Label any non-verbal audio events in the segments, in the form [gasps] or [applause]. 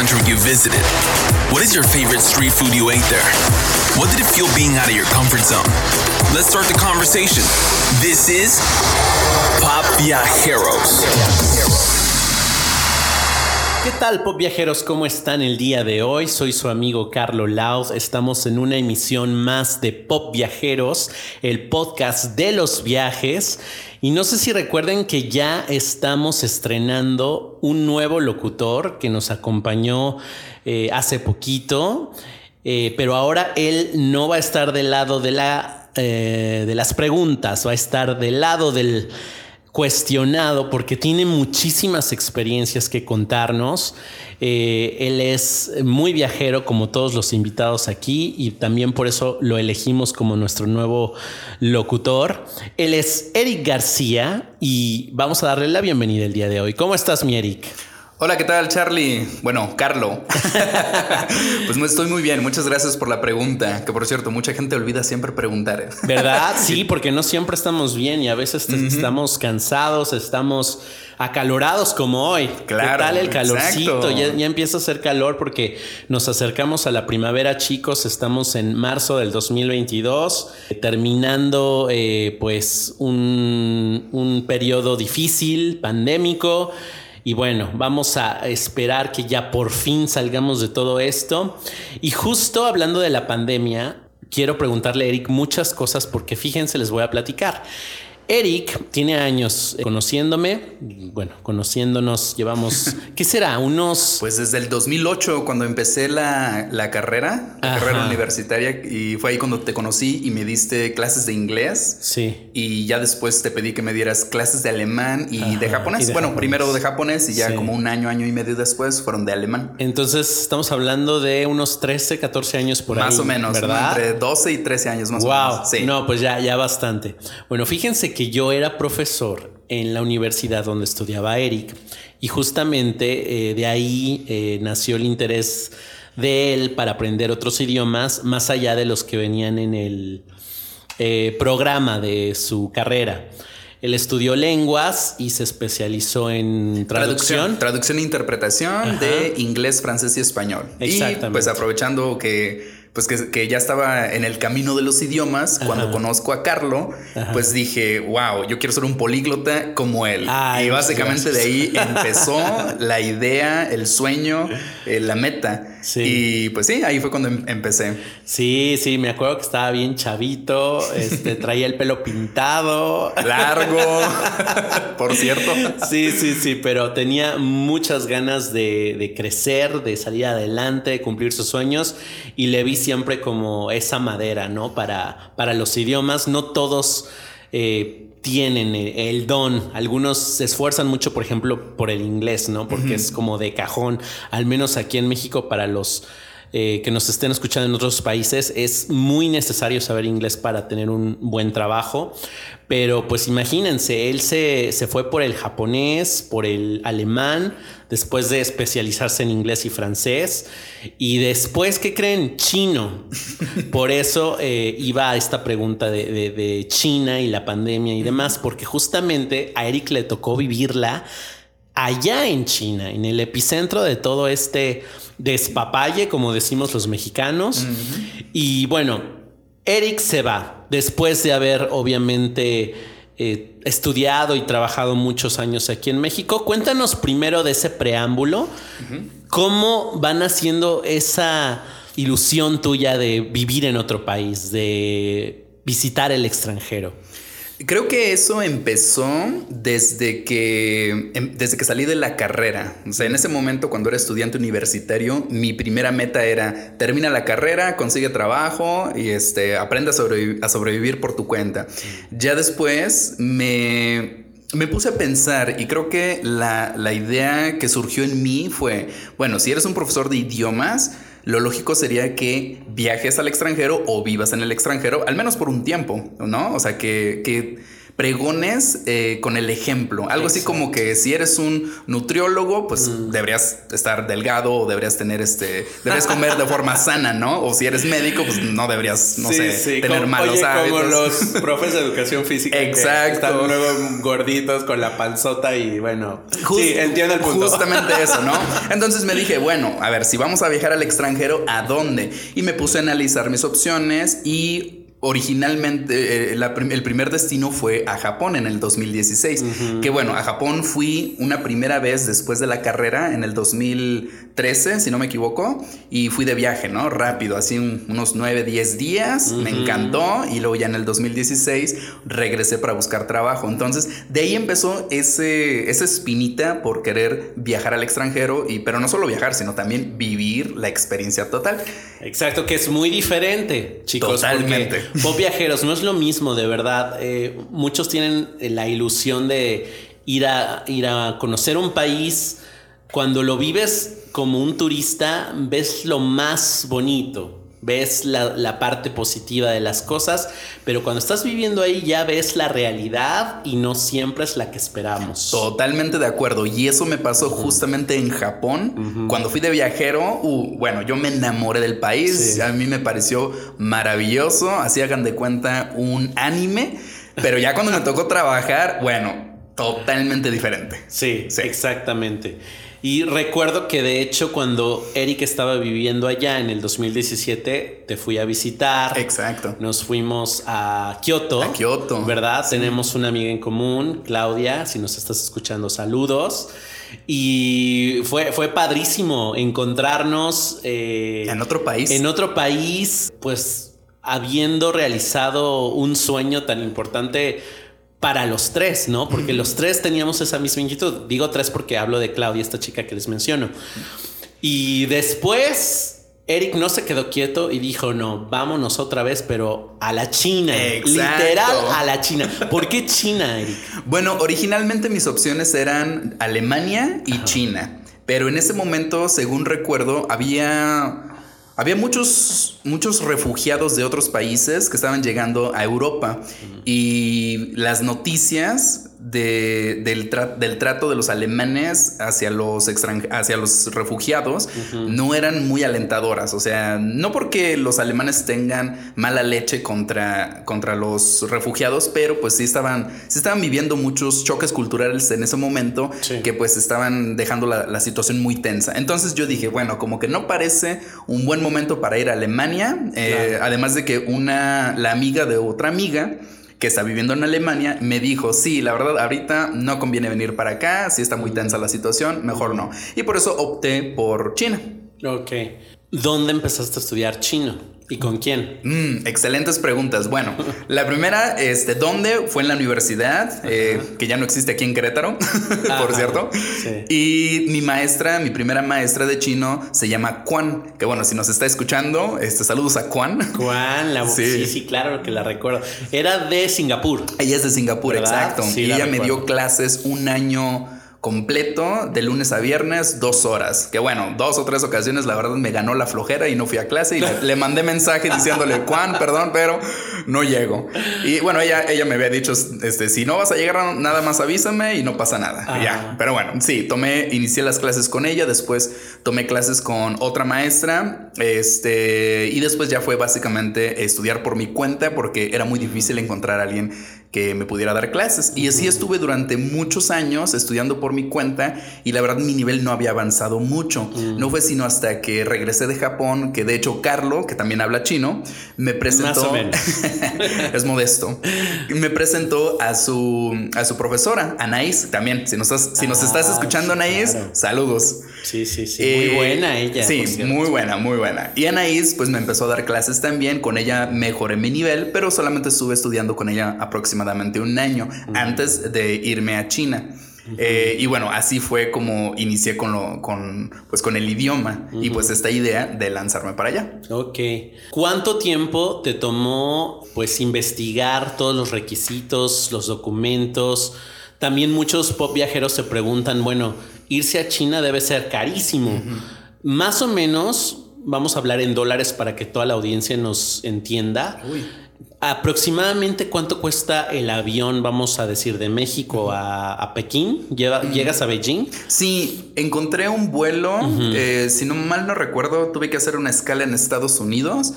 country you visited? What is your favorite street food you ate there? What did it feel being out of your comfort zone? Let's start the conversation. This is Pop Viajeros. ¿Qué tal, pop viajeros? ¿Cómo están el día de hoy? Soy su amigo Carlo Laos. Estamos en una emisión más de Pop Viajeros, el podcast de los viajes. Y no sé si recuerden que ya estamos estrenando un nuevo locutor que nos acompañó eh, hace poquito, eh, pero ahora él no va a estar del lado de, la, eh, de las preguntas, va a estar del lado del cuestionado porque tiene muchísimas experiencias que contarnos. Eh, él es muy viajero como todos los invitados aquí y también por eso lo elegimos como nuestro nuevo locutor. Él es Eric García y vamos a darle la bienvenida el día de hoy. ¿Cómo estás, mi Eric? Hola, ¿qué tal, Charlie? Bueno, Carlo. [laughs] pues no estoy muy bien. Muchas gracias por la pregunta. Que por cierto, mucha gente olvida siempre preguntar. ¿Verdad? [laughs] Sí, porque no siempre estamos bien y a veces estamos cansados, estamos acalorados como hoy. Claro. ¿Qué tal el calorcito? Ya, empieza a hacer calor porque nos acercamos a la primavera, chicos. Estamos en marzo del 2022, terminando eh, pues un, un periodo difícil, pandémico. Y bueno, vamos a esperar que ya por fin salgamos de todo esto. Y justo hablando de la pandemia, quiero preguntarle a Eric muchas cosas porque fíjense, les voy a platicar. Eric tiene años conociéndome, bueno, conociéndonos, llevamos, [laughs] ¿qué será? Unos... Pues desde el 2008, cuando empecé la, carrera, la carrera universitaria, y fue ahí cuando te conocí y me diste clases de inglés. Sí. Y ya después te pedí que me dieras clases de alemán y de japonés. bueno, primero de japonés y ya como un año, año y medio después fueron de alemán. Entonces estamos hablando de unos 13, 14 años por ahí. Más o menos, ¿verdad? Entre 12 y 13 años más o menos. Sí. No, pues ya, ya bastante. Bueno, fíjense que que yo era profesor en la universidad donde estudiaba Eric y justamente eh, de ahí eh, nació el interés de él para aprender otros idiomas más allá de los que venían en el eh, programa de su carrera. Él estudió lenguas y se especializó en traducción. Traducción, e interpretación de inglés, francés y español. Exactamente. Y pues aprovechando que pues que, ya estaba en el camino de los idiomas, cuando conozco a Carlo, pues dije, wow, yo quiero ser un políglota como él. y básicamente de ahí empezó [laughs] la idea, el sueño, eh, la meta. Y pues sí, ahí fue cuando em, empecé. Sí, sí, me acuerdo que estaba bien chavito, este, [laughs] traía el pelo pintado. Largo, [laughs] por cierto. Sí, sí, sí, pero tenía muchas ganas de, de crecer, de salir adelante, de cumplir sus sueños y le vi siempre como esa madera, ¿no? Para, para los idiomas, no todos... Eh, tienen el don. Algunos se esfuerzan mucho, por ejemplo, por el inglés, ¿no? Porque es como de cajón, al menos aquí en México para los eh, que nos estén escuchando en otros países, es muy necesario saber inglés para tener un buen trabajo. Pero pues imagínense, él se, se fue por el japonés, por el alemán, después de especializarse en inglés y francés. Y después, ¿qué creen? Chino. [laughs] Por eso eh, iba a esta pregunta de, de, China y la pandemia y demás, porque justamente a Eric le tocó vivirla allá en China, en el epicentro de todo este despapalle, como decimos los mexicanos. Y bueno, Eric se va después de haber obviamente eh, estudiado y trabajado muchos años aquí en México. Cuéntanos primero de ese preámbulo, cómo van haciendo esa ilusión tuya de vivir en otro país, de visitar el extranjero. Creo que eso empezó desde que, em, desde que salí de la carrera. O sea, en ese momento, cuando era estudiante universitario, mi primera meta era termina la carrera, consigue trabajo y este, aprende a, sobrevivir, por tu cuenta. Ya después me, me puse a pensar y creo que la, la idea que surgió en mí fue, bueno, si eres un profesor de idiomas, lo lógico sería que viajes al extranjero o vivas en el extranjero, al menos por un tiempo, ¿no? O sea, que, pregones eh, con el ejemplo. Algo así como que si eres un nutriólogo, pues Mm. deberías estar delgado o deberías tener este, deberías comer de forma [laughs] sana, ¿no? O si eres médico, pues no deberías, no Sí, sé, sí, tener como- malos oye, hábitos. Como los [laughs] profes de educación física. que Exacto. están luego gorditos con la panzota y bueno. Just- sí, entiendo el punto. Justamente eso, ¿no? [laughs] Entonces me dije, bueno, a ver, si vamos a viajar al extranjero, ¿a dónde? Y me puse a analizar mis opciones y originalmente eh, la el primer destino fue a Japón en el 2016. Que bueno, a Japón fui una primera vez después de la carrera en el 2013, si no me equivoco, y fui de viaje, ¿no? Rápido, así un- unos 9, 10 días, me encantó y luego ya en el 2016 regresé para buscar trabajo. Entonces, de ahí empezó ese, esa espinita por querer viajar al extranjero, y, pero no solo viajar, sino también vivir la experiencia total. Exacto, que es muy diferente, chicos. Totalmente. [laughs] Pop viajeros no es lo mismo, de verdad. Eh, muchos tienen eh, la ilusión de ir a, ir a conocer un país. Cuando lo vives como un turista, ves lo más bonito. Ves la, la parte positiva de las cosas, pero cuando estás viviendo ahí ya ves la realidad y no siempre es la que esperamos. Totalmente de acuerdo. Y eso me pasó justamente en Japón. Cuando fui de viajero, uh, bueno, yo me enamoré del país. Sí. A mí me pareció maravilloso. Así hagan de cuenta un anime. Pero ya cuando me tocó trabajar, bueno, totalmente diferente. Sí, Sí. exactamente. Y recuerdo que de hecho cuando Eric estaba viviendo allá en el 2017, te fui a visitar. Exacto. Nos fuimos a Kioto. A Kioto. ¿Verdad? Tenemos una amiga en común, Claudia. Si nos estás escuchando, saludos. Y fue, fue padrísimo encontrarnos eh, En otro país. En otro país, pues habiendo realizado un sueño tan importante para los tres, ¿no? Porque los tres teníamos esa misma inquietud. Digo tres porque hablo de Claudia, esta chica que les menciono. Y después Eric no se quedó quieto y dijo, no, vámonos otra vez, pero a la China. Exacto. Literal a la China. ¿Por qué China, Eric? Bueno, originalmente mis opciones eran Alemania y China. Pero en ese momento, según recuerdo, había. Había muchos, muchos refugiados de otros países que estaban llegando a Europa. Y las noticias de- del, tra- del trato de los alemanes hacia los, hacia los refugiados no eran muy alentadoras. O sea, no porque los alemanes tengan mala leche contra, contra los refugiados, pero pues sí estaban, sí estaban viviendo muchos choques culturales en ese momento Sí. que pues estaban dejando la, la situación muy tensa. Entonces yo dije, bueno, como que no parece un buen momento para ir a Alemania, eh, Claro. además de que una, la amiga de otra amiga, que está viviendo en Alemania, me dijo, sí, la verdad, ahorita no conviene venir para acá, si está muy tensa la situación, mejor no. Y por eso opté por China. Ok. ¿Dónde empezaste a estudiar chino? ¿Y con quién? Mm, excelentes preguntas. Bueno, [laughs] la primera, este, ¿dónde? Fue en la universidad, eh, que ya no existe aquí en Querétaro, [laughs] por cierto. sí. Y mi maestra, mi primera maestra de chino, se llama Juan. Que bueno, si nos está escuchando, este, saludos a Juan. Juan, la Sí. sí. sí, claro que la recuerdo. Era de Singapur. Ella es de Singapur, ¿Verdad? exacto. Sí, y la ella me dio clases un año completo, de lunes a viernes, dos horas. Que bueno, dos o tres ocasiones, la verdad me ganó la flojera y no fui a clase y le, le mandé mensaje [laughs] diciéndole, Juan, perdón, pero no llego. Y bueno, ella, ella me había dicho, este, si no vas a llegar nada más avísame y no pasa nada. Ah. Ya, pero bueno, sí, tomé, inicié las clases con ella, después tomé clases con otra maestra, este, y después ya fue básicamente estudiar por mi cuenta porque era muy difícil encontrar a alguien que me pudiera dar clases. Y así estuve durante muchos años estudiando por mi cuenta y la verdad mi nivel no había avanzado mucho. No fue sino hasta que regresé de Japón, que de hecho Carlo, que también habla chino, me presentó... Más o menos. [laughs] es modesto. Me presentó a su, a su profesora, Anaís, también. Si nos estás, si nos Ah, estás escuchando, sí, Anaís, claro. saludos. Sí, sí, sí. Eh, muy buena ella. Sí, muy buena, muy buena. Y Anaís, pues me empezó a dar clases también. Con ella mejoré mi nivel, pero solamente estuve estudiando con ella aproximadamente un año antes de irme a China. Eh, y bueno, así fue como inicié con, lo, con, pues, con el idioma y pues esta idea de lanzarme para allá. Ok. ¿Cuánto tiempo te tomó pues investigar todos los requisitos, los documentos? También muchos pop viajeros se preguntan, bueno, irse a China debe ser carísimo. Más o menos, vamos a hablar en dólares para que toda la audiencia nos entienda. Uy. ¿Aproximadamente cuánto cuesta el avión, vamos a decir, de México a, Pekín? ¿Llegas a Beijing? Sí, encontré un vuelo, eh, si no mal no recuerdo, tuve que hacer una escala en Estados Unidos,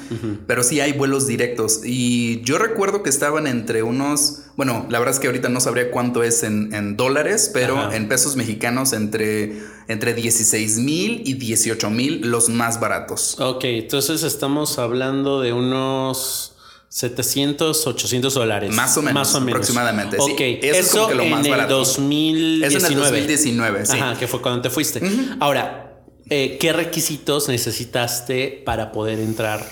pero sí hay vuelos directos. Y yo recuerdo que estaban entre unos, bueno, la verdad es que ahorita no sabría cuánto es en, dólares, pero en pesos mexicanos entre, entre 16 mil y 18 mil los más baratos. Ok, entonces estamos hablando de unos... 700, 800 dólares. Más o menos. Más o menos. Aproximadamente. Ok. Eso, es como que lo más en el 2019. Eso en el 2019, sí. Ajá, que fue cuando te fuiste. Ahora, eh, ¿qué requisitos necesitaste para poder entrar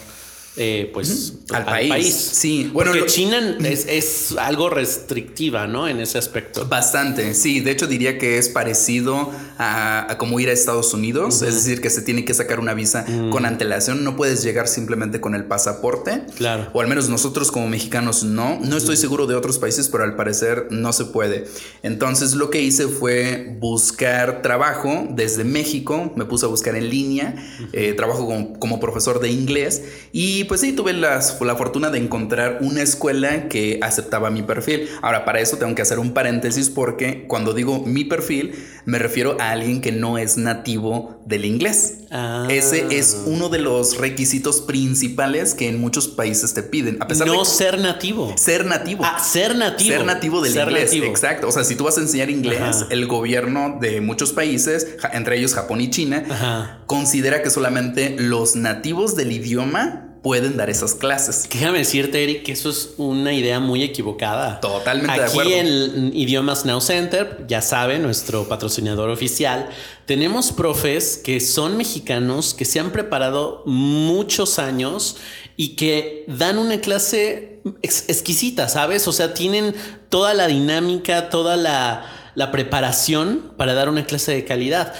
eh, pues al, país. Sí, bueno, Porque China es, algo restrictiva, ¿no? En ese aspecto. Bastante, sí. De hecho, diría que es parecido a, como ir a Estados Unidos, es decir, que se tiene que sacar una visa mm. con antelación. No puedes llegar simplemente con el pasaporte. Claro. O al menos nosotros como mexicanos no. No estoy seguro de otros países, pero al parecer no se puede. Entonces, lo que hice fue buscar trabajo desde México. Me puse a buscar en línea. Eh, trabajo como, como profesor de inglés y y pues sí, tuve la fortuna de encontrar una escuela que aceptaba mi perfil. Ahora, para eso tengo que hacer un paréntesis porque cuando digo mi perfil, me refiero a alguien que no es nativo del inglés. Ah. Ese es uno de los requisitos principales que en muchos países te piden. A pesar no ser nativo. Ser nativo. Ah, ser nativo. Ser nativo del inglés. Exacto. O sea, si tú vas a enseñar inglés, el gobierno de muchos países, entre ellos Japón y China, considera que solamente los nativos del idioma pueden dar esas clases. Déjame decirte, Eric, que eso es una idea muy equivocada. Totalmente de acuerdo. Aquí en Idiomas Now Center, ya sabe, nuestro patrocinador oficial, tenemos profes que son mexicanos, que se han preparado muchos años y que dan una clase exquisita, ¿sabes? O sea, tienen toda la dinámica, toda la, la preparación para dar una clase de calidad.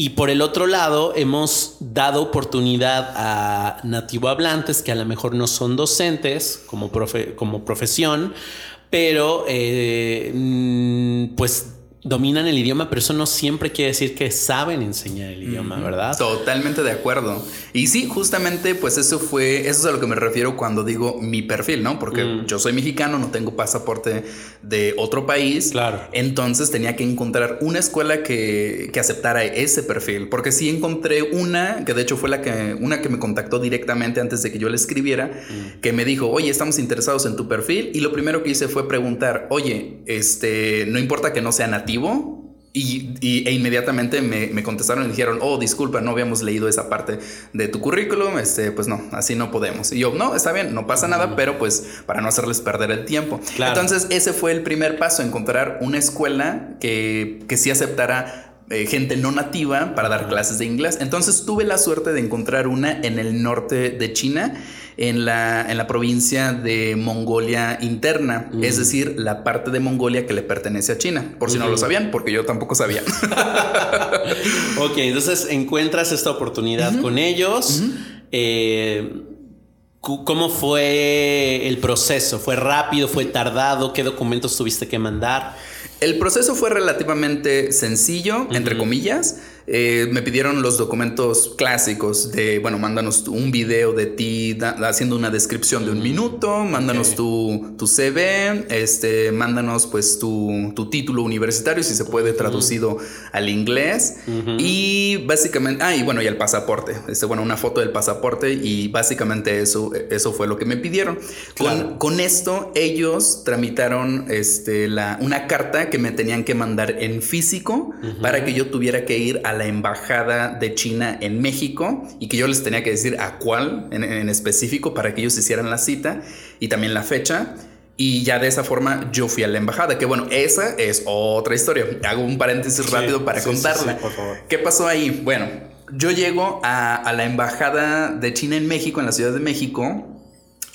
Y por el otro lado, hemos dado oportunidad a nativo hablantes que a lo mejor no son docentes como, como profesión, pero eh, mm, pues dominan el idioma, pero eso no siempre quiere decir que saben enseñar el idioma, ¿verdad? Totalmente de acuerdo. Y sí, justamente, pues eso fue, eso es a lo que me refiero cuando digo mi perfil, ¿no? Porque mm. yo soy mexicano, no tengo pasaporte de otro país. Claro. Entonces tenía que encontrar una escuela que, que aceptara ese perfil. Porque sí encontré una, que de hecho fue la que, una que me contactó directamente antes de que yo le escribiera, mm. que me dijo, oye, estamos interesados en tu perfil. Y lo primero que hice fue preguntar, oye, este, no importa que no sea nativo y, e inmediatamente me, contestaron y dijeron, oh, disculpa, no habíamos leído esa parte de tu currículum, este, pues no, así no podemos. Y yo, no, está bien, no pasa nada, pero pues para no hacerles perder el tiempo. Entonces ese fue el primer paso, encontrar una escuela que, que sí aceptara eh, gente no nativa para dar clases de inglés. Entonces tuve la suerte de encontrar una en el norte de China en la, en la provincia de Mongolia interna, es decir, la parte de Mongolia que le pertenece a China, por si no lo sabían, porque yo tampoco sabía. [laughs] ok, entonces encuentras esta oportunidad con ellos. Eh, ¿Cómo fue el proceso? ¿Fue rápido? ¿Fue tardado? ¿Qué documentos tuviste que mandar? El proceso fue relativamente sencillo, entre comillas. Eh, me pidieron los documentos clásicos de, bueno, mándanos un video de ti haciendo una descripción de un minuto, mándanos tu, tu, CV, este, mándanos pues tu, tu, título universitario, si se puede traducido al inglés. Y básicamente, ah, y bueno, y el pasaporte, este, bueno, una foto del pasaporte y básicamente eso, eso fue lo que me pidieron. Con, con, esto ellos tramitaron este, la, una carta que me tenían que mandar en físico para que yo tuviera que ir a la embajada de China en México y que yo les tenía que decir a cuál en, específico para que ellos hicieran la cita y también la fecha. Y ya de esa forma yo fui a la embajada, que bueno, esa es otra historia. Hago un paréntesis rápido para contarla. por favor. ¿Qué pasó ahí? Bueno, yo llego a, a, la embajada de China en México, en la Ciudad de México,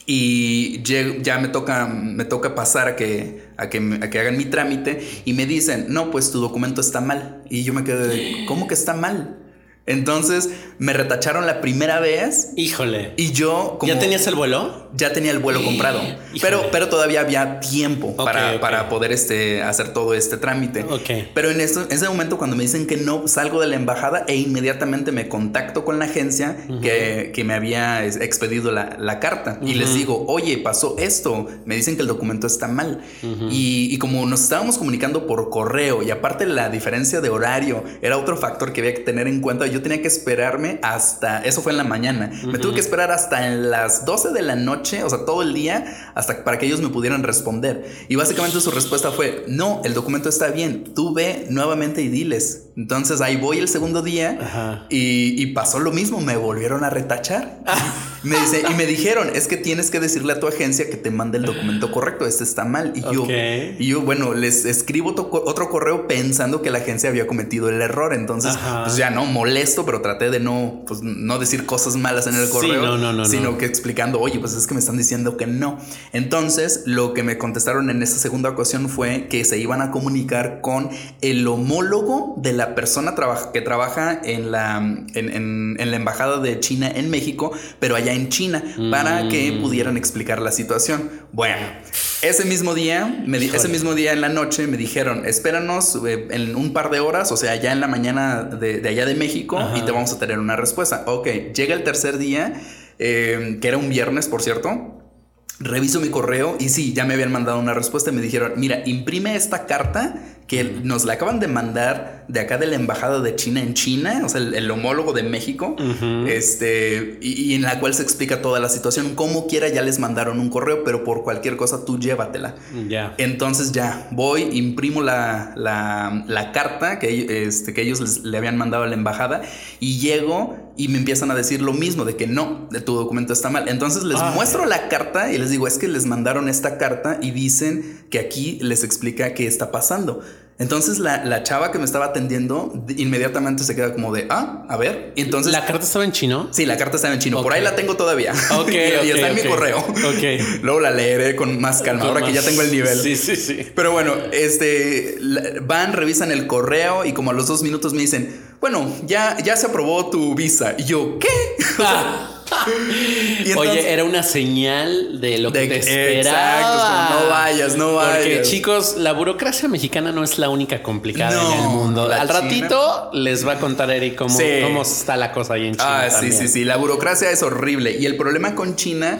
y ya me toca, me toca pasar a que, a, que, a que hagan mi trámite y me dicen, no, pues tu documento está mal. Y yo me quedo de, ¿cómo que está mal? Entonces me retacharon la primera vez. Híjole. Y yo ¿Ya tenías el vuelo? Ya tenía el vuelo comprado. Pero, pero todavía había tiempo para, para, poder este, hacer todo este trámite. Ok. Pero en, ese momento cuando me dicen que no, salgo de la embajada e inmediatamente me contacto con la agencia que, que, me había expedido la, la carta. Y les digo, oye, pasó esto. Me dicen que el documento está mal. y, y como nos estábamos comunicando por correo y aparte la diferencia de horario era otro factor que había que tener en cuenta yo tenía que esperarme hasta, eso fue en la mañana, me tuve que esperar hasta en las 12 de la noche, o sea, todo el día, hasta para que ellos me pudieran responder. Y básicamente su respuesta fue, no, el documento está bien, tú ve nuevamente y diles. Entonces ahí voy el segundo día y, pasó lo mismo, me volvieron a retachar. [laughs] me dice, y me dijeron, es que tienes que decirle a tu agencia que te mande el documento correcto, este está mal. Y yo, y yo bueno, les escribo otro correo pensando que la agencia había cometido el error. Entonces, pues ya no, molesto, pero traté de no, pues, no decir cosas malas en el correo, sino que explicando, oye, pues es que me están diciendo que no. Entonces, lo que me contestaron en esa segunda ocasión fue que se iban a comunicar con el homólogo de la persona que trabaja en la, en, la embajada de China en México, pero allá en China, para que mm. pudieran explicar la situación. Bueno, ese mismo día, me ese mismo día en la noche me dijeron, espéranos eh, en un par de horas, o sea, ya en la mañana de, allá de México, y te vamos a tener una respuesta. Ok, llega el tercer día, eh, que era un viernes, por cierto. Reviso mi correo y sí, ya me habían mandado una respuesta y me dijeron, mira, imprime esta carta que nos la acaban de mandar de acá de la embajada de China en China, o sea, el, homólogo de México, este, y, en la cual se explica toda la situación. Como quiera, ya les mandaron un correo, pero por cualquier cosa tú llévatela. Ya. Entonces ya voy, imprimo la, la, carta que, este, que ellos le habían mandado a la embajada y llego y me empiezan a decir lo mismo de que no, de tu documento está mal. Entonces les muestro la carta y les digo, es que les mandaron esta carta y dicen que aquí les explica qué está pasando. Entonces la, chava que me estaba atendiendo inmediatamente se queda como de, ah, a ver. Y entonces... ¿La carta estaba en chino? Sí, la carta estaba en chino. Por ahí la tengo todavía. Ok. [laughs] y, está en mi correo. Ok. [laughs] Luego la leeré con más calma, ahora que ya tengo el nivel. Sí, sí, sí. Pero bueno, este, van, revisan el correo y como a los dos minutos me dicen, bueno, ya, ya se aprobó tu visa. Y yo, ¿qué? [laughs] Ah. [laughs] Oye, era una señal de lo que te esperaba. no vayas, no vayas. Porque chicos, la burocracia mexicana no es la única complicada en el mundo. Al ratito les va a contar Eric cómo, cómo está la cosa ahí en China. Ah, sí, sí, sí. La burocracia es horrible. Y el problema con China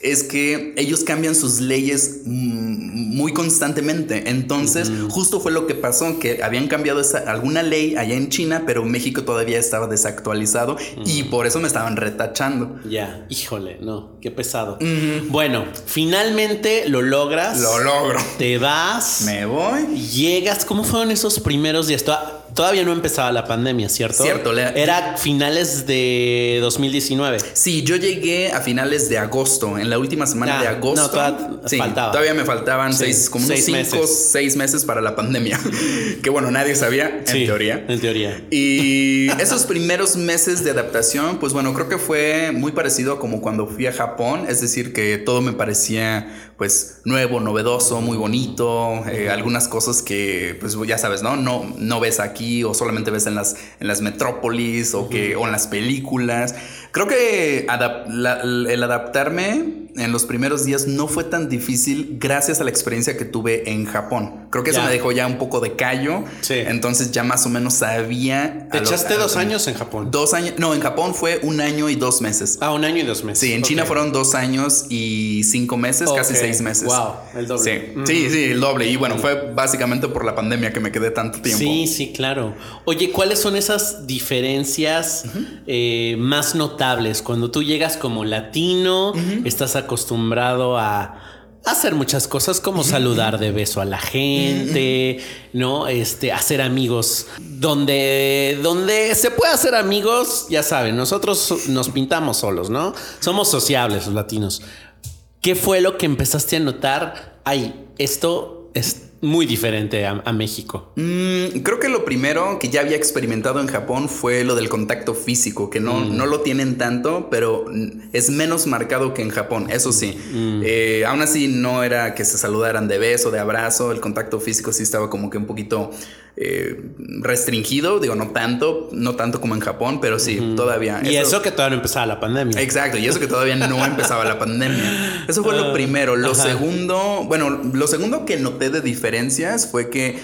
es que ellos cambian sus leyes muy constantemente. Entonces, justo fue lo que pasó, que habían cambiado alguna ley allá en China, pero México todavía estaba desactualizado y por eso me estaban retachando. Ya, híjole, no, qué pesado. Bueno, finalmente lo logras. Lo logro. Te vas. Me voy. Llegas. ¿Cómo fueron esos primeros días? Todavía no empezaba la pandemia, ¿cierto? Cierto. Era finales de 2019. Sí, yo llegué a finales de agosto, en la última semana de agosto. No, todavía faltaba. Todavía me faltaban seis, como unos cinco, meses. seis meses para la pandemia. [laughs] que bueno, nadie sabía, en teoría. En teoría. Y esos primeros meses de adaptación, pues bueno, creo que fue muy parecido a como cuando fui a Japón. Es decir, que todo me parecía pues nuevo, novedoso, muy bonito. Eh, algunas cosas que, pues ya sabes, ¿no? No, no ves aquí o solamente ves en las, en las metrópolis o, que, o en las películas. Creo que el adaptarme en los primeros días no fue tan difícil gracias a la experiencia que tuve en Japón. Creo que eso me dejó ya un poco de callo. Sí. Entonces ya más o menos sabía. ¿Te echaste dos años en Japón? Dos años. No, en Japón fue un año y dos meses. Ah, un año y dos meses. Sí, en China fueron dos años y cinco meses, casi seis meses. Wow, el doble. Sí, sí, el doble. Y bueno, fue básicamente por la pandemia que me quedé tanto tiempo. Sí, sí, claro. Oye, ¿cuáles son esas diferencias eh, más notables? Cuando tú llegas como latino, estás acostumbrado a hacer muchas cosas como saludar de beso a la gente, ¿no? Este, hacer amigos. Donde, donde se puede hacer amigos, ya saben, nosotros nos pintamos solos, ¿no? Somos sociables los latinos. ¿Qué fue lo que empezaste a notar? Ay, esto es muy diferente a, México? Mm, creo que lo primero que ya había experimentado en Japón fue lo del contacto físico, que no, mm. no lo tienen tanto, pero es menos marcado que en Japón, eso sí. Mm. Eh, aún así no era que se saludaran de beso, de abrazo, el contacto físico sí estaba como que un poquito eh, restringido, digo, no tanto, no tanto como en Japón, pero sí, todavía. Y eso, que todavía no empezaba la pandemia. Exacto, y eso que todavía no empezaba la pandemia. Eso fue lo ah, primero. Lo segundo, bueno, lo segundo que noté de diferencias fue que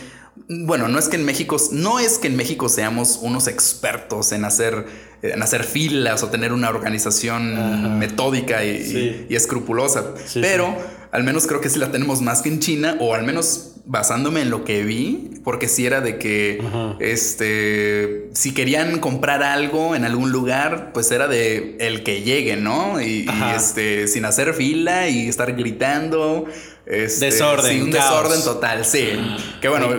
bueno, no es que en México, no es que en México seamos unos expertos en hacer, en hacer filas o tener una organización metódica y, escrupulosa, pero al menos creo que sí la tenemos más que en China, o al menos basándome en lo que vi, porque si era de que, este, si querían comprar algo en algún lugar, pues era de el que llegue, ¿no? Y, este, sin hacer fila y estar gritando. Este, desorden. Sí, un desorden total, sí. Que bueno,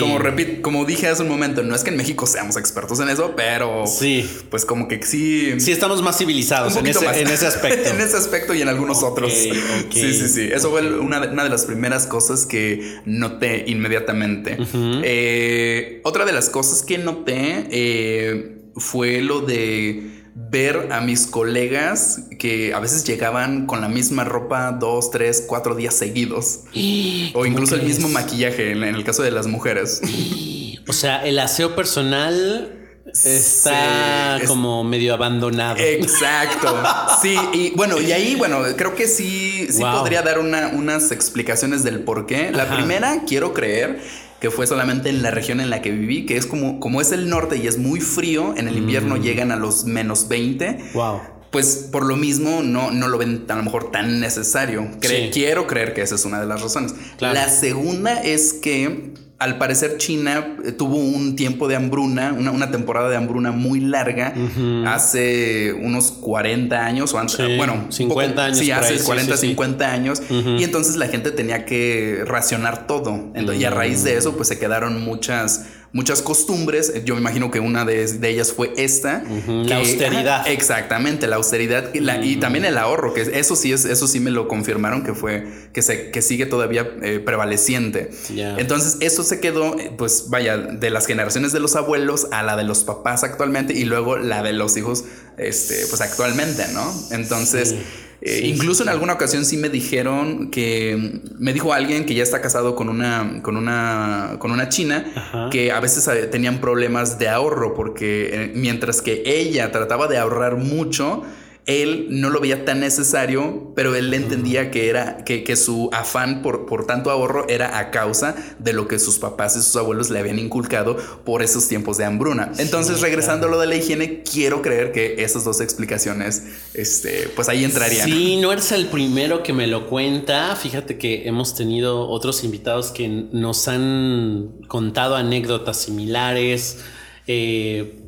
como, repito, como dije hace un momento, no es que en México seamos expertos en eso, pero sí. pues como que sí. Sí, estamos más civilizados en ese, en ese, aspecto. [laughs] en ese aspecto y en algunos otros. Sí, sí, sí. Eso fue una, una, de las primeras cosas que noté inmediatamente. Eh, otra de las cosas que noté eh, fue lo de ver a mis colegas que a veces llegaban con la misma ropa dos, tres, cuatro días seguidos. [gasps] o incluso el mismo maquillaje en, el caso de las mujeres. [gasps] o sea, el aseo personal está como medio abandonado. Exacto. [laughs] Sí, y bueno, y ahí, bueno, creo que sí, sí podría dar unas explicaciones del por qué. La primera, quiero creer que fue solamente en la región en la que viví, que es como, como es el norte y es muy frío, en el invierno mm. llegan a los menos 20. Wow. Pues por lo mismo no, no lo ven a lo mejor tan necesario. Quiero creer que esa es una de las razones. La segunda es que al parecer China eh, tuvo un tiempo de hambruna, una, temporada de hambruna muy larga, hace unos 40 años o antes, bueno, 50 años. Sí, hace 40, 50 años. Y entonces la gente tenía que racionar todo. y a raíz de eso, pues se quedaron muchas muchas costumbres. Yo me imagino que una de, ellas fue esta. la austeridad. exactamente, la austeridad y, también el ahorro, que eso sí es, eso sí me lo confirmaron que fue, que se, que sigue todavía eh, prevaleciente. Entonces, eso se quedó, pues vaya, de las generaciones de los abuelos a la de los papás actualmente y luego la de los hijos, este, pues actualmente, ¿no? Entonces. Eh, incluso en alguna ocasión sí me dijeron que me dijo alguien que ya está casado con una con una con una china que a veces eh, tenían problemas de ahorro porque eh, mientras que ella trataba de ahorrar mucho él no lo veía tan necesario, pero él entendía que era que, su afán por, por tanto ahorro era a causa de lo que sus papás y sus abuelos le habían inculcado por esos tiempos de hambruna. Entonces, regresando a lo de la higiene, quiero creer que esas dos explicaciones, este, pues ahí entrarían. Sí, no eres el primero que me lo cuenta. Fíjate que hemos tenido otros invitados que nos han contado anécdotas similares. Eh,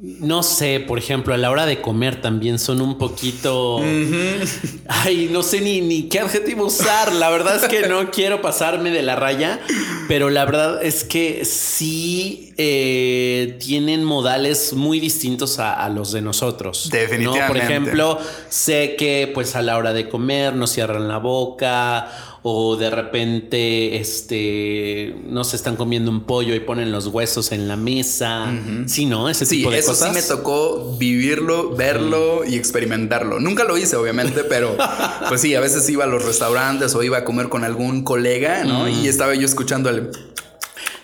no sé, por ejemplo, a la hora de comer también son un poquito. Ay, no sé ni, ni qué adjetivo usar. La verdad es que no quiero pasarme de la raya, pero la verdad es que sí eh, tienen modales muy distintos a, los de nosotros. Definitivamente. Por ejemplo, sé que pues a la hora de comer no cierran la boca o de repente este no se están comiendo un pollo y ponen los huesos en la mesa. Sí, ¿no? Ese tipo de eso sí me tocó vivirlo, verlo y experimentarlo. Nunca lo hice, obviamente, pero [laughs] pues sí, a veces iba a los restaurantes o iba a comer con algún colega, ¿no? Y estaba yo escuchando el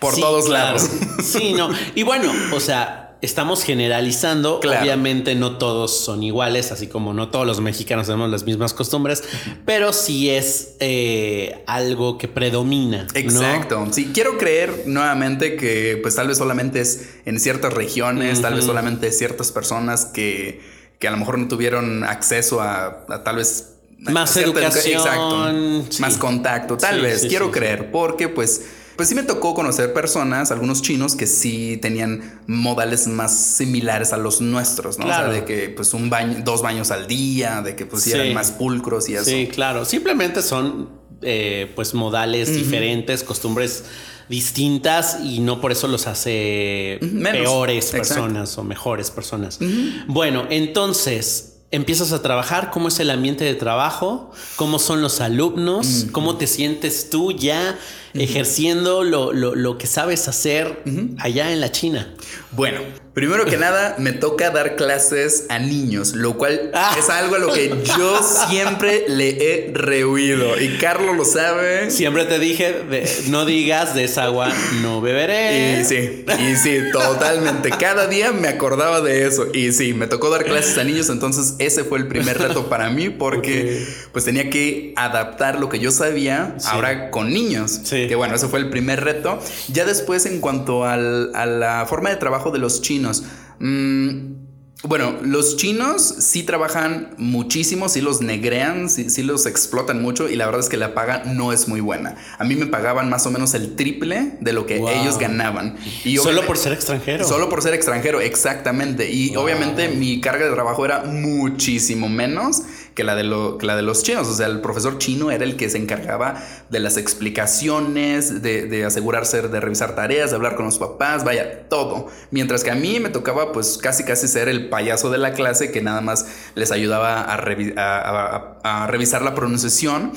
por todos lados. Sí, no. Y bueno, o sea, estamos generalizando. Obviamente no todos son iguales, así como no todos los mexicanos tenemos las mismas costumbres, pero sí es eh, algo que predomina. Exacto. Sí, quiero creer nuevamente que pues tal vez solamente es en ciertas regiones, tal vez solamente ciertas personas que, que a lo mejor no tuvieron acceso a, tal vez más educación, exacto, más contacto, tal vez, quiero creer, porque pues pues sí me tocó conocer personas, algunos chinos que sí tenían modales más similares a los nuestros, ¿no? O sea, de que pues un baño, dos baños al día, de que pues eran más pulcros y eso. Sí, claro. Simplemente son eh, pues modales diferentes, costumbres distintas y no por eso los hace peores personas o mejores personas. Bueno, entonces empiezas a trabajar, cómo es el ambiente de trabajo, cómo son los alumnos, cómo te sientes tú ya ejerciendo lo, lo, lo, que sabes hacer allá en la China. Bueno, primero que nada, me toca dar clases a niños, lo cual ah. es algo a lo que yo siempre le he rehuido. Y Carlos lo sabe. Siempre te dije, no digas de esa agua, no beberé. Y sí, y sí, totalmente. Cada día me acordaba de eso. Y sí, me tocó dar clases a niños, entonces ese fue el primer reto para mí porque pues tenía que adaptar lo que yo sabía ahora con niños. Sí. Que bueno, ese fue el primer reto. Ya después en cuanto a la forma de trabajo de los chinos. Mmm, bueno, los chinos sí trabajan muchísimo, sí los negrean, sí, los explotan mucho y la verdad es que la paga no es muy buena. A mí me pagaban más o menos el triple de lo que ellos ganaban. Y solo por ser extranjero. Solo por ser extranjero, exactamente. Y obviamente mi carga de trabajo era muchísimo menos que la, de la de los chinos. O sea, el profesor chino era el que se encargaba de las explicaciones, de, de asegurarse de revisar tareas, de hablar con los papás, vaya, todo. Mientras que a mí me tocaba pues casi casi ser el payaso de la clase que nada más les ayudaba a, revisar la pronunciación.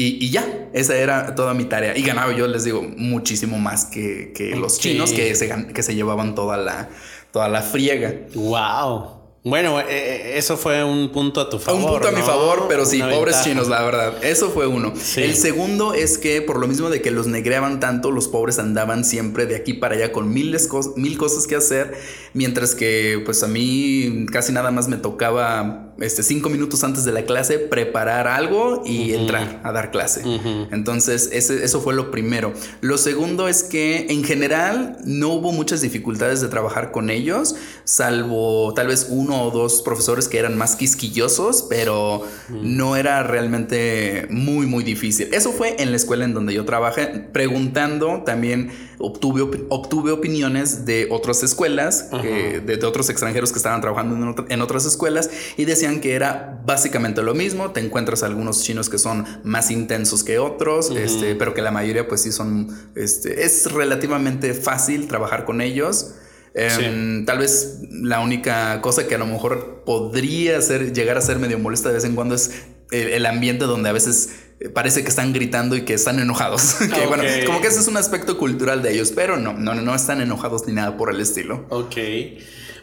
Y, ya, esa era toda mi tarea. Y ganaba yo, les digo, muchísimo más que, los chinos que se, que se llevaban toda la, toda la friega. ¡Wow! Bueno, eh, eh, eso fue un punto a tu favor. Un punto a mi favor, pero sí, pobres chinos, la verdad. Eso fue uno. El segundo es que por lo mismo de que los negreaban tanto, los pobres andaban siempre de aquí para allá con miles mil cosas que hacer, mientras que pues a mí casi nada más me tocaba este, cinco minutos antes de la clase preparar algo y entrar a dar clase. Entonces, ese, eso fue lo primero. Lo segundo es que en general no hubo muchas dificultades de trabajar con ellos, salvo tal vez uno o dos profesores que eran más quisquillosos, pero no era realmente muy, muy difícil. Eso fue en la escuela en donde yo trabajé, preguntando también obtuve, obtuve opiniones de otras escuelas, de, otros extranjeros que estaban trabajando en, otras escuelas y decían que era básicamente lo mismo. Te encuentras algunos chinos que son más intensos que otros, este, pero que la mayoría pues sí son, este, es relativamente fácil trabajar con ellos. Em, tal vez la única cosa que a lo mejor podría ser, llegar a ser medio molesta de vez en cuando es el, ambiente donde a veces parece que están gritando y que están enojados. [laughs] bueno, como que ese es un aspecto cultural de ellos, pero no, no, no están enojados ni nada por el estilo. Ok.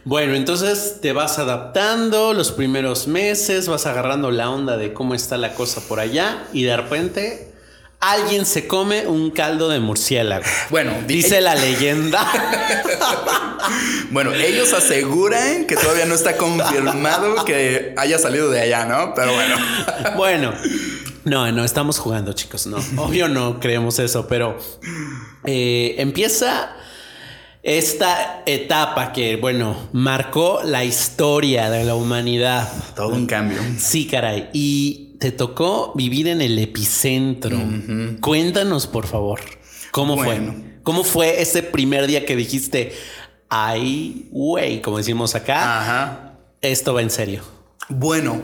Bueno, entonces te vas adaptando los primeros meses, vas agarrando la onda de cómo está la cosa por allá y de repente alguien se come un caldo de murciélago. Bueno, dice la leyenda. [laughs] bueno, ellos aseguran que todavía no está confirmado que haya salido de allá, ¿no? Pero bueno. [laughs] bueno. No, no estamos jugando, chicos. No, obvio no creemos eso, pero eh, empieza esta etapa que, bueno, marcó la historia de la humanidad. Todo un cambio. Sí, caray. Y te tocó vivir en el epicentro. Cuéntanos, por favor, ¿cómo fue? ¿Cómo fue ese primer día que dijiste, ay, güey, como decimos acá, Ajá. esto va en serio? Bueno,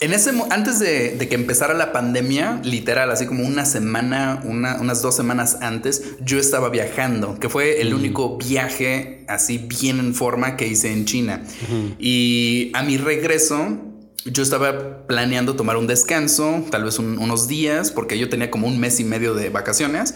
en ese antes de, que empezara la pandemia, literal, así como una semana, unas dos semanas antes, yo estaba viajando, que fue el único viaje así bien en forma que hice en China. Y a mi regreso, yo estaba planeando tomar un descanso, tal vez unos días, porque yo tenía como un mes y medio de vacaciones.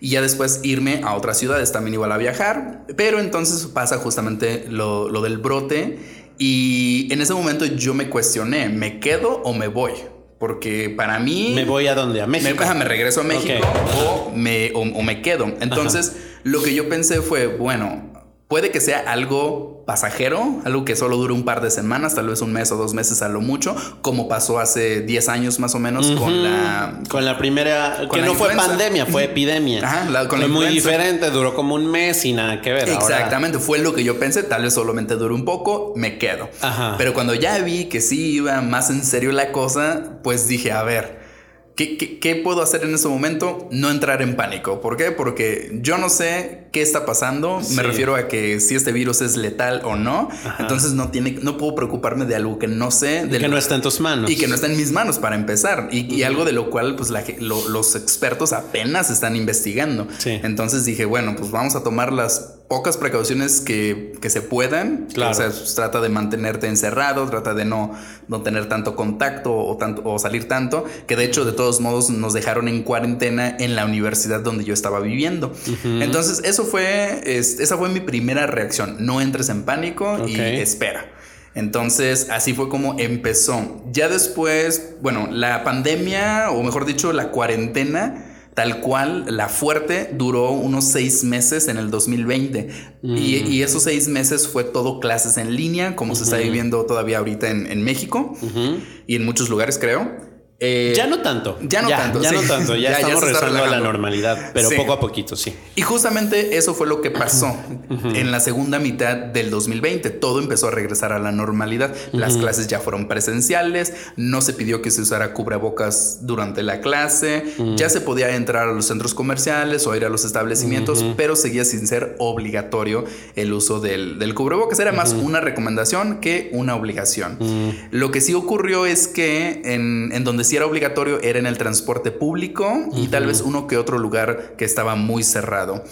Y ya después irme a otras ciudades, también igual a viajar. Pero entonces pasa justamente lo, del brote. Y en ese momento yo me cuestioné, ¿me quedo o me voy? Porque para mí... ¿Me voy a dónde? ¿A México? Me, me regreso a México o, me, o, me quedo. Entonces, lo que yo pensé fue, bueno, Puede que sea algo pasajero, algo que solo dure un par de semanas, tal vez un mes o dos meses a lo mucho, como pasó hace 10 años más o menos con la... Con la primera... que no fue pandemia, fue epidemia. Ajá, fue muy diferente, duró como un mes y nada que ver. Exactamente, fue lo que yo pensé, tal vez solamente dure un poco, me quedo. Pero cuando ya vi que sí iba más en serio la cosa, pues dije, a ver ¿Qué, puedo hacer en ese momento? No entrar en pánico. ¿Por qué? Porque yo no sé qué está pasando. Me refiero a que si este virus es letal o no. Entonces no tiene, no puedo preocuparme de algo que no sé. De que no está en tus manos. Y que no está en mis manos para empezar. Y, algo de lo cual pues los expertos apenas están investigando. Entonces dije, bueno, pues vamos a tomar las pocas precauciones que, que se puedan. Claro. O sea, trata de mantenerte encerrado, trata de no, no tener tanto contacto o, tanto, o salir tanto, que de hecho de todos modos nos dejaron en cuarentena en la universidad donde yo estaba viviendo. Entonces eso fue, es- esa fue mi primera reacción. No entres en pánico y espera. Entonces, así fue como empezó. Ya después, bueno, la pandemia, o mejor dicho, la cuarentena, tal cual, la fuerte, duró unos seis meses en el 2020. Y, y esos seis meses fue todo clases en línea, como se está viviendo todavía ahorita en, en México y en muchos lugares, creo. Eh, Ya no tanto. ya no tanto, Ya sí. no tanto. [laughs] Ya, Ya- ya estamos está regresando a la normalidad, pero Sí. poco a poquito, sí. Y justamente eso fue lo que pasó en la segunda mitad del 2020. Todo empezó a regresar a la normalidad. Las clases ya fueron presenciales, no se pidió que se usara cubrebocas durante la clase, ya se podía entrar a los centros comerciales o ir a los establecimientos, pero seguía sin ser obligatorio el uso del, del cubrebocas. Era más una recomendación que una obligación. Lo que sí ocurrió es que en, en donde sí era obligatorio era en el transporte público y tal vez uno que otro lugar que estaba muy cerrado.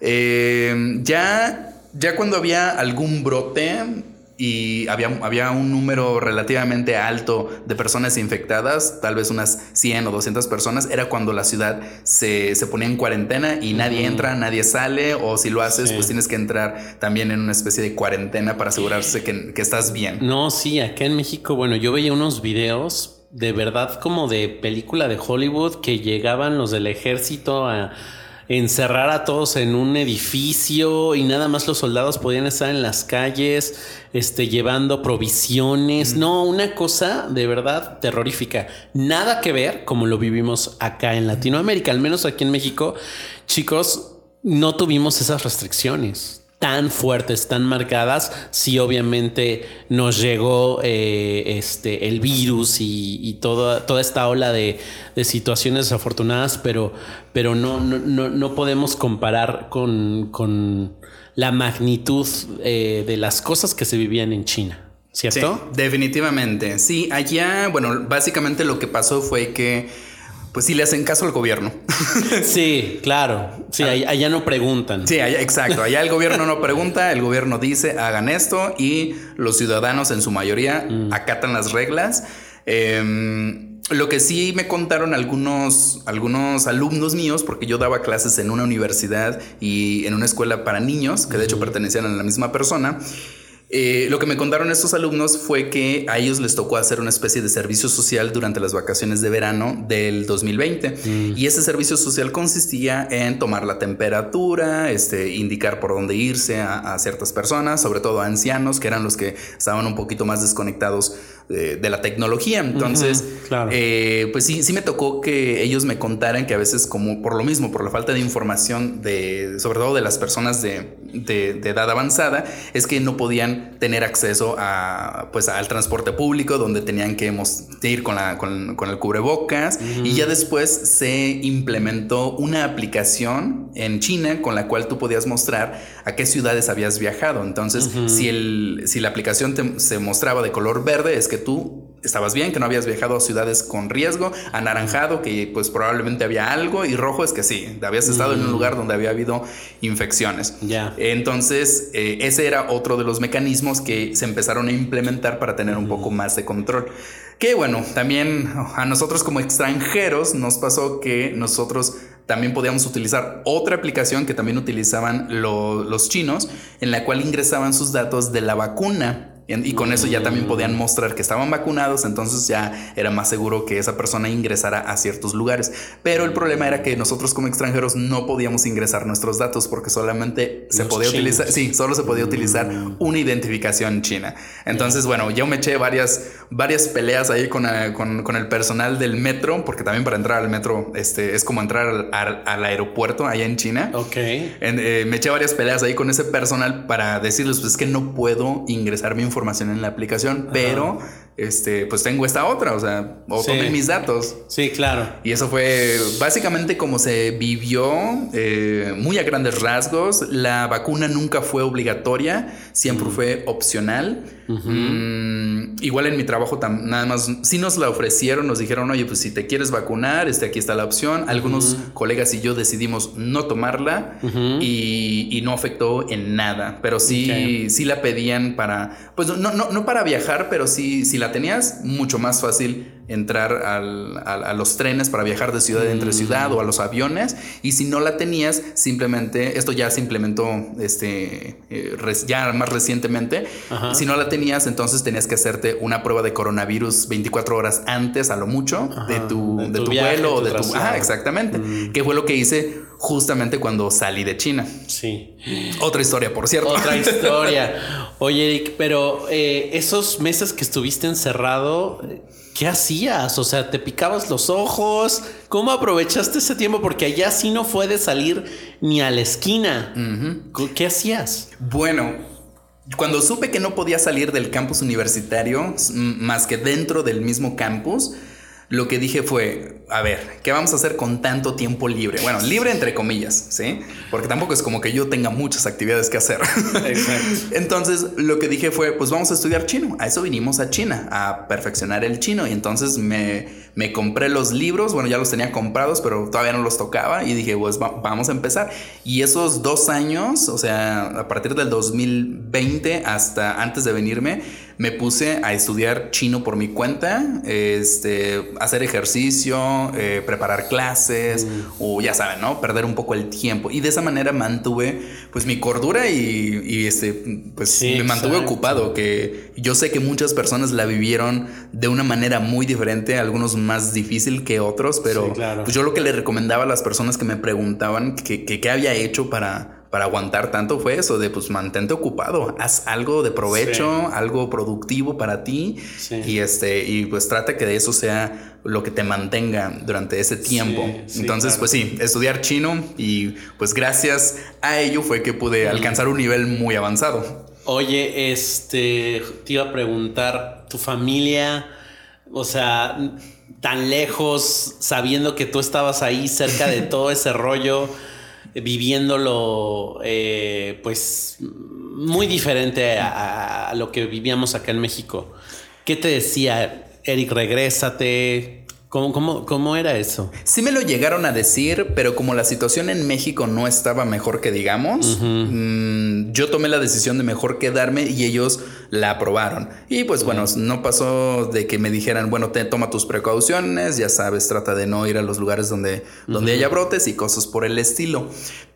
Eh, ya, ya cuando había algún brote y había, había un número relativamente alto de personas infectadas, tal vez unas 100 o 200 personas, era cuando la ciudad se, se ponía en cuarentena y nadie entra, nadie sale, o si lo haces, Sí. pues tienes que entrar también en una especie de cuarentena para asegurarse que, que estás bien. No, sí, acá en México, bueno, yo veía unos videos de verdad como de película de Hollywood que llegaban los del ejército a encerrar a todos en un edificio y nada más los soldados podían estar en las calles, este, llevando provisiones. No, una cosa de verdad terrorífica. Nada que ver como lo vivimos acá en Latinoamérica, al menos aquí en México, chicos, no tuvimos esas restricciones tan fuertes, tan marcadas, sí obviamente nos llegó eh, este, el virus y, y toda, toda esta ola de, de situaciones desafortunadas, pero, pero no, no, no, no podemos comparar con, con la magnitud eh, de las cosas que se vivían en China, Sí, ¿cierto? definitivamente. Sí, allá, bueno, básicamente lo que pasó fue que, pues sí le hacen caso al gobierno. [laughs] Sí, claro. Sí, allá, allá no preguntan. Sí, allá, exacto. Allá el gobierno no pregunta, el gobierno dice hagan esto y los ciudadanos en su mayoría acatan las reglas. Em, lo que sí me contaron algunos, algunos alumnos míos, porque yo daba clases en una universidad y en una escuela para niños, que de hecho pertenecían a la misma persona. Eh, lo que me contaron estos alumnos fue que a ellos les tocó hacer una especie de servicio social durante las vacaciones de verano del 2020 y ese servicio social consistía en tomar la temperatura, este, indicar por dónde irse a, a ciertas personas, sobre todo a ancianos que eran los que estaban un poquito más desconectados de, de la tecnología. Entonces, claro. eh, pues sí, sí me tocó que ellos me contaran que a veces como por lo mismo, por la falta de información de, sobre todo de las personas de, de- de edad avanzada, es que no podían tener acceso a, pues, al transporte público donde tenían que ir con, la, con, con el cubrebocas. Y ya después se implementó una aplicación en China con la cual tú podías mostrar a qué ciudades habías viajado. Entonces, si, el, si la aplicación te- se mostraba de color verde, es que tú estabas bien, que no habías viajado a ciudades con riesgo, anaranjado, que pues probablemente había algo, y rojo es que sí, habías estado en un lugar donde había habido infecciones. Ya. Entonces, eh, ese era otro de los mecanismos que se empezaron a implementar para tener un poco más de control. Que bueno, también a nosotros como extranjeros nos pasó que nosotros también podíamos utilizar otra aplicación que también utilizaban lo- los chinos, en la cual ingresaban sus datos de la vacuna. Y con eso ya también podían mostrar que estaban vacunados, entonces ya era más seguro que esa persona ingresara a ciertos lugares. Pero el problema era que nosotros como extranjeros no podíamos ingresar nuestros datos porque solamente se Los podía chinos. utilizar, sí, solo se podía utilizar una identificación china. Entonces, bueno, yo me eché varias, varias peleas ahí con, eh, con, con el personal del metro, porque también para entrar al metro este, es como entrar al, al- al aeropuerto allá en China. Ok. En- eh, me eché varias peleas ahí con ese personal para decirles, pues es que no puedo ingresar mi información en la aplicación, pero este, pues tengo esta otra, o sea, o Sí. tomen mis datos. Sí, claro. Y eso fue básicamente como se vivió, eh, muy a grandes rasgos. La vacuna nunca fue obligatoria, siempre fue opcional. Mm, igual en mi trabajo nada más, sí nos la ofrecieron, nos dijeron, oye, pues si te quieres vacunar, este, aquí está la opción. Algunos colegas y yo decidimos no tomarla y, no afectó en nada, pero sí, sí la pedían para, pues no, no, no para viajar, pero sí, si la tenías, mucho más fácil entrar a, los trenes para viajar de ciudad entre ciudad o a los aviones. Y si no la tenías, simplemente, esto ya se implementó este, eh, ya más recientemente, si no la tenías, entonces tenías que hacerte una prueba de coronavirus 24 horas antes, a lo mucho, de tu, de tu, vuelo o de tu... Ah, exactamente. Mm. Que fue lo que hice justamente cuando salí de China. Sí. Otra historia, por cierto. Otra [laughs] historia. Oye, Eric, pero eh, esos meses que estuviste encerrado, ¿qué hacías? O sea, ¿te picabas los ojos? ¿Cómo aprovechaste ese tiempo? Porque allá sí no fue de salir ni a la esquina. ¿Qué hacías? Bueno, cuando supe que no podía salir del campus universitario, más que dentro del mismo campus, lo que dije fue, a ver, ¿qué vamos a hacer con tanto tiempo libre? Bueno, libre entre comillas, ¿sí? Porque tampoco es como que yo tenga muchas actividades que hacer. Exacto. [laughs] entonces, lo que dije fue, pues vamos a estudiar chino. A eso vinimos a China, a perfeccionar el chino. Y entonces me, me compré los libros, bueno, ya los tenía comprados, pero todavía no los tocaba. Y dije, pues vamos a empezar. Y esos dos años, o sea, a partir del 2020 hasta antes de venirme, me puse a estudiar chino por mi cuenta, este, hacer ejercicio, eh, preparar clases, mm. o ya saben, ¿no? Perder un poco el tiempo. Y de esa manera mantuve, pues, mi cordura y, este, pues, me mantuve ocupado, que yo sé que muchas personas la vivieron de una manera muy diferente, algunos más difícil que otros, pero pues, yo lo que le recomendaba a las personas que me preguntaban qué había hecho para para aguantar tanto fue eso de pues mantente ocupado, haz algo de provecho, algo productivo para ti y este y pues trata que de eso sea lo que te mantenga durante ese tiempo. Entonces, pues sí, estudiar chino y pues gracias a ello fue que pude alcanzar un nivel muy avanzado. Oye, este te iba a preguntar, tu familia, o sea, tan lejos, sabiendo que tú estabas ahí cerca de [laughs] todo ese rollo viviéndolo eh, pues muy diferente a, lo que vivíamos acá en México. ¿Qué te decía, Eric, regrésate? ¿Cómo, cómo, cómo era eso? Sí me lo llegaron a decir, pero como la situación en México no estaba mejor que digamos, mm, yo tomé la decisión de mejor quedarme y ellos la aprobaron. Y pues bueno, no pasó de que me dijeran, bueno, te toma tus precauciones, ya sabes, trata de no ir a los lugares donde, donde haya brotes y cosas por el estilo.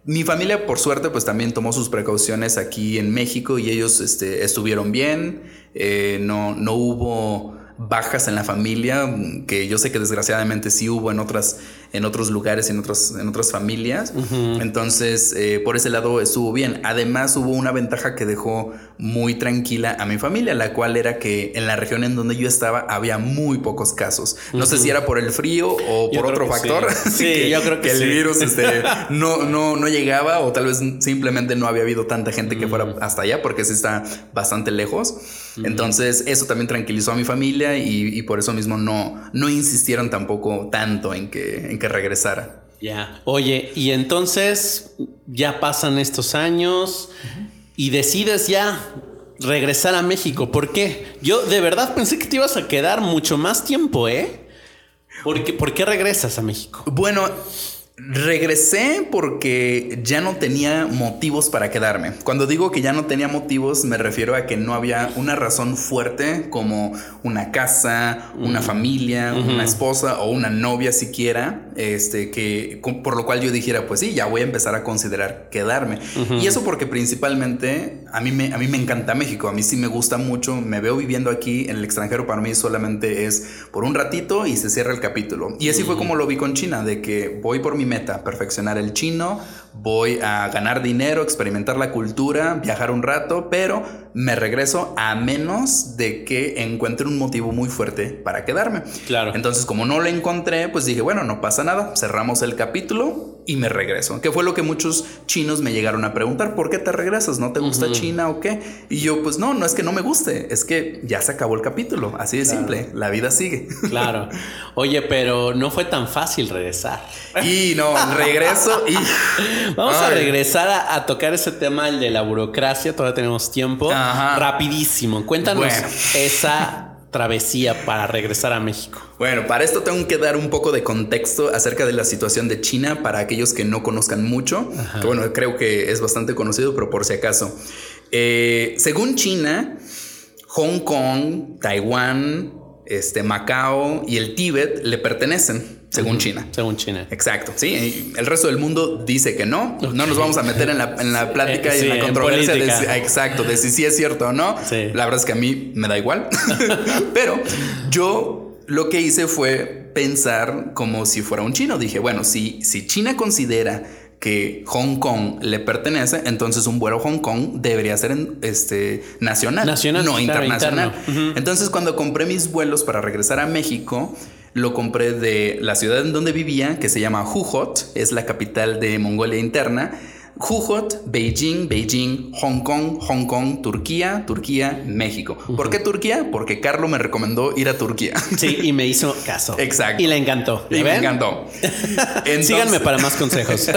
Mi familia, por suerte, pues también tomó sus precauciones aquí en México y ellos este, estuvieron bien, eh, no, no hubo bajas en la familia, que yo sé que desgraciadamente sí hubo en otras, en otros lugares, en, otros, en otras familias. Entonces, eh, por ese lado estuvo bien. Además, hubo una ventaja que dejó muy tranquila a mi familia, la cual era que en la región en donde yo estaba había muy pocos casos. No sé si era por el frío o por otro factor. Sí, [laughs] yo creo que, el virus este, [laughs] no, no, no llegaba o tal vez simplemente no había habido tanta gente que fuera hasta allá porque sí está bastante lejos. Entonces, eso también tranquilizó a mi familia y, por eso mismo no, no insistieron tampoco tanto en que, en que regresara. Ya. Oye, y entonces ya pasan estos años y decides ya regresar a México. ¿Por qué? Yo de verdad pensé que te ibas a quedar mucho más tiempo, ¿eh? ¿Por qué, ¿Por qué regresas a México? Bueno, Regresé porque ya no tenía motivos para quedarme. Cuando digo que ya no tenía motivos, me refiero a que no había una razón fuerte como una casa, una mm. familia, una esposa o una novia siquiera, este, que por lo cual yo dijera, pues sí, ya voy a empezar a considerar quedarme. Y eso porque principalmente a mí, me, a mí me encanta México, a mí sí me gusta mucho, me veo viviendo aquí en el extranjero, para mí solamente es por un ratito y se cierra el capítulo. Y así fue como lo vi con China, de que voy por mi meta, perfeccionar el chino, voy a ganar dinero, experimentar la cultura, viajar un rato, pero me regreso a menos de que encuentre un motivo muy fuerte para quedarme. Claro. Entonces, como no lo encontré, pues dije, bueno, no pasa nada, cerramos el capítulo y me regreso. Que fue lo que muchos chinos me llegaron a preguntar, ¿por qué te regresas? ¿No te gusta China o qué? Y yo, pues no, no es que no me guste, es que ya se acabó el capítulo, así de simple, la vida sigue. Claro. Oye, pero no fue tan fácil regresar. Y no, regreso y... [laughs] Vamos a regresar a, tocar ese tema, el de la burocracia, todavía tenemos tiempo. Rapidísimo, cuéntanos esa travesía para regresar a México? Bueno, para esto tengo que dar un poco de contexto acerca de la situación de China para aquellos que no conozcan mucho. Que bueno, creo que es bastante conocido, pero por si acaso. Eh, según China, Hong Kong, Taiwán, este, Macao y el Tíbet le pertenecen. Según China. Según China. Exacto. Sí. El resto del mundo dice que no. No nos vamos a meter en la, en la [laughs] plática y en la controversia de exacto, de si sí es cierto o no. La verdad es que a mí me da igual. [laughs] Pero yo lo que hice fue pensar como si fuera un chino. Dije, bueno, si, si China considera que Hong Kong le pertenece, entonces un vuelo a Hong Kong debería ser este, nacional, nacional no internacional. Entonces cuando compré mis vuelos para regresar a México, lo compré de la ciudad en donde vivía, que se llama Huhot, es la capital de Mongolia interna. Huhot, Beijing, Beijing, Hong Kong, Hong Kong, Turquía, Turquía, México. ¿Por qué Turquía? Porque Carlos me recomendó ir a Turquía. Sí, y me hizo caso. Exacto. Y le encantó. Y me encantó. [laughs] Síganme para más consejos.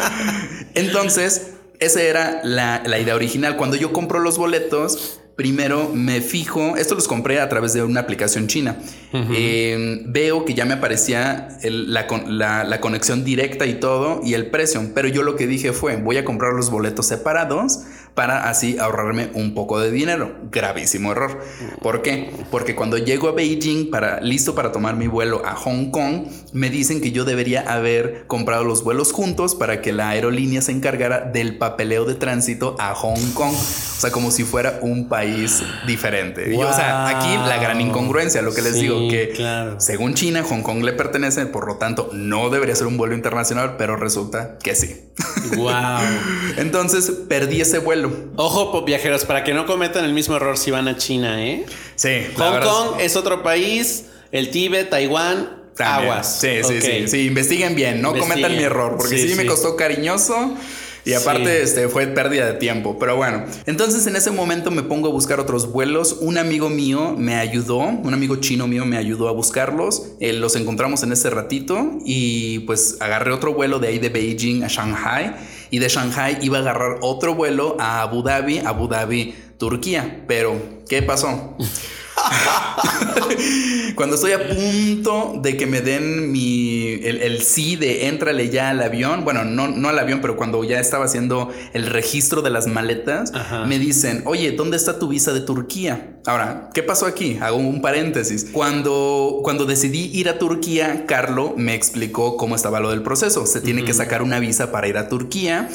[laughs] Entonces, esa era la, la idea original. Cuando yo compro los boletos, primero me fijo, esto los compré a través de una aplicación china, eh, veo que ya me aparecía la, la, conexión directa y todo y el precio, pero yo lo que dije fue, voy a comprar los boletos separados para así ahorrarme un poco de dinero. Gravísimo error. ¿Por qué? Porque cuando llego a Beijing para listo para tomar mi vuelo a Hong Kong, me dicen que yo debería haber comprado los vuelos juntos para que la aerolínea se encargara del papeleo de tránsito a Hong Kong, o sea, como si fuera un país diferente. o sea, aquí la gran incongruencia, lo que les digo que según China Hong Kong le pertenece, por lo tanto no debería ser un vuelo internacional, pero resulta que sí. Wow. [laughs] Entonces perdí ese vuelo Ojo, viajeros, para que no cometan el mismo error si van a China, ¿eh? Sí. Hong Kong es otro país, el Tíbet, Taiwán, aguas. Sí, sí, sí, sí. Investiguen bien, no cometan mi error, porque sí, me costó cariñoso. Y aparte, este fue pérdida de tiempo. Pero bueno, entonces en ese momento me pongo a buscar otros vuelos. Un amigo mío me ayudó, un amigo chino mío me ayudó a buscarlos. Eh, los encontramos en ese ratito y pues agarré otro vuelo de ahí de Beijing a Shanghai y de Shanghai iba a agarrar otro vuelo a Abu Dhabi, Abu Dhabi, Turquía. Pero, ¿qué pasó? [laughs] [laughs] Cuando estoy a punto de que me den mi el, sí de éntrale ya al avión, bueno, no, no al avión, pero cuando ya estaba haciendo el registro de las maletas, me dicen, oye, ¿dónde está tu visa de Turquía? Ahora, ¿qué pasó aquí? Hago un paréntesis. Cuando, cuando decidí ir a Turquía, Carlo me explicó cómo estaba lo del proceso. Se tiene que sacar una visa para ir a Turquía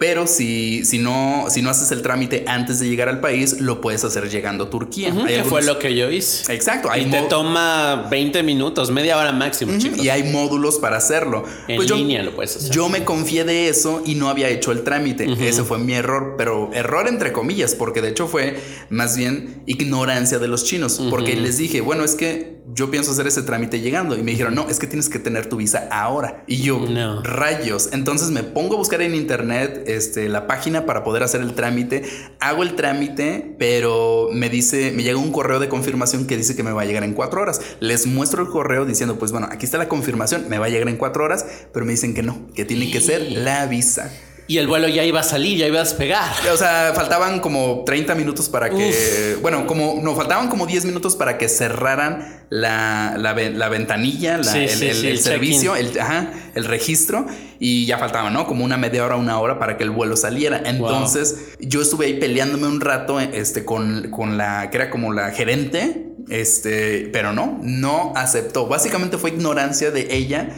pero si, si, no, si no haces el trámite antes de llegar al país, lo puedes hacer llegando a Turquía. que fue lo que yo hice. Exacto. Ahí te toma 20 minutos, media hora máximo, Y hay módulos para hacerlo. En pues línea lo puedes hacer. Yo me confié de eso y no había hecho el trámite. Ese fue mi error, pero error entre comillas, porque de hecho fue más bien ignorancia de los chinos. Porque les dije, bueno, es que yo pienso hacer ese trámite llegando. Y me dijeron, no, es que tienes que tener tu visa ahora. Y yo, rayos. Entonces me pongo a buscar en internet este, la página para poder hacer el trámite. Hago el trámite, pero me dice, me llega un correo de confirmación que dice que me va a llegar en cuatro horas. Les muestro el correo diciendo, pues bueno, aquí está la confirmación, me va a llegar en cuatro horas, pero me dicen que no, que tiene que ser la visa. Y el vuelo ya iba a salir, ya iba a despegar. O sea, faltaban como 30 minutos para que. Bueno, como. No, faltaban como 10 minutos para que cerraran la, la, ventanilla, el, servicio, el, el registro. Y ya faltaba, ¿no? Como una media hora, una hora para que el vuelo saliera. Entonces, yo estuve ahí peleándome un rato este, con, con la. que era como la gerente. Este, pero no, no aceptó. Básicamente fue ignorancia de ella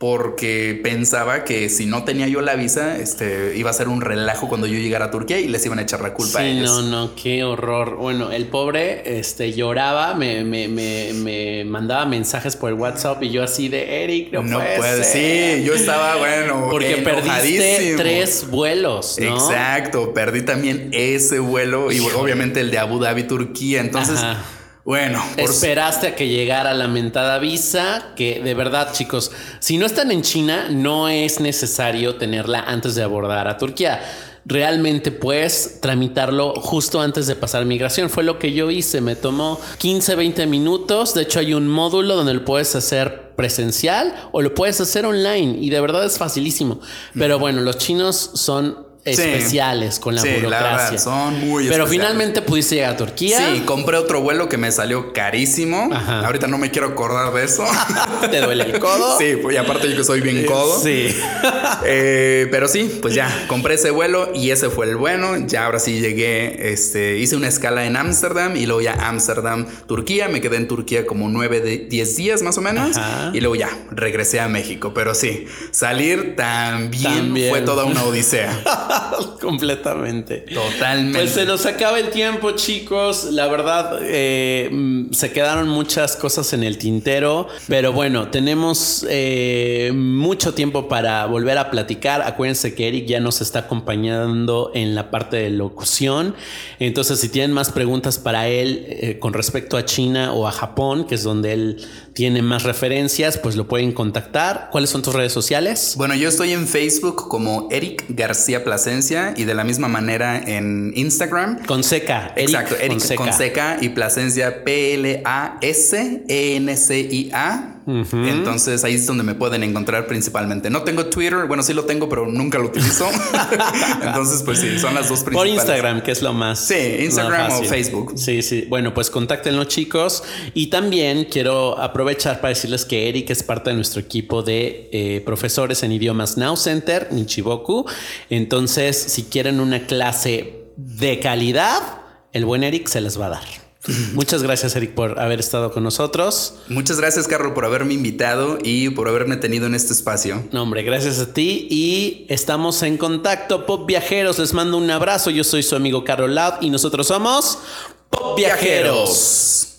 porque pensaba que si no tenía yo la visa, este, iba a ser un relajo cuando yo llegara a Turquía y les iban a echar la culpa a ellos. No, no, qué horror. Bueno, el pobre este, lloraba, me, me, me, me mandaba mensajes por el WhatsApp y yo así de Eric, no, no puede, Sí, yo estaba, bueno, [laughs] porque perdiste tres vuelos. ¿no? Exacto, perdí también ese vuelo y obviamente el de Abu Dhabi, Turquía. Entonces Bueno, esperaste a que llegara la mentada visa, que de verdad, chicos, si no están en China, no es necesario tenerla antes de abordar a Turquía. Realmente puedes tramitarlo justo antes de pasar migración. Fue lo que yo hice. Me tomó 15, 20 minutos. De hecho, hay un módulo donde lo puedes hacer presencial o lo puedes hacer online y de verdad es facilísimo. Pero bueno, los chinos son especiales con la burocracia. son muy Pero finalmente pudiste llegar a Turquía. Sí, compré otro vuelo que me salió carísimo. Ahorita no me quiero acordar de eso. [laughs] ¿Te duele el codo? Sí, y aparte yo que soy bien codo. Sí. [laughs] Eh, pero sí, pues ya, compré ese vuelo y ese fue el bueno. Ya ahora sí llegué, este, hice una escala en Ámsterdam y luego ya Ámsterdam, Turquía. Me quedé en Turquía como nueve de 10 días más o menos. Y luego ya regresé a México. Pero sí, salir también, también. fue toda una [laughs] odisea. [laughs] Completamente. Totalmente. Pues se nos acaba el tiempo, chicos. La verdad, eh, se quedaron muchas cosas en el tintero. Pero bueno, tenemos eh, mucho tiempo para volver a platicar. Acuérdense que Eric ya nos está acompañando en la parte de locución. Entonces, si tienen más preguntas para él eh, con respecto a China o a Japón, que es donde él tiene más referencias, pues lo pueden contactar. ¿Cuáles son tus redes sociales? Bueno, yo estoy en Facebook como Eric García Plasencia y de la misma manera en Instagram. Con seca. Exacto, Eric con seca y Plasencia P-L-A-S-E-N-C-I-A. Entonces ahí es donde me pueden encontrar principalmente. No tengo Twitter, bueno, sí lo tengo, pero nunca lo utilizo. [laughs] Entonces, pues sí, son las dos principales. Por Instagram, que es lo más. Sí, Instagram o Facebook. Sí, sí. Bueno, pues contáctenlo, chicos. Y también quiero aprovechar para decirles que Eric es parte de nuestro equipo de eh, profesores en idiomas Now Center, Nichiboku. Entonces, si quieren una clase de calidad, el buen Eric se les va a dar. Muchas gracias, Eric, por haber estado con nosotros. Muchas gracias, Carlos, por haberme invitado y por haberme tenido en este espacio. No, hombre, gracias a ti y estamos en contacto. Pop Viajeros, les mando un abrazo. Yo soy su amigo Carol Loud y nosotros somos Pop Viajeros.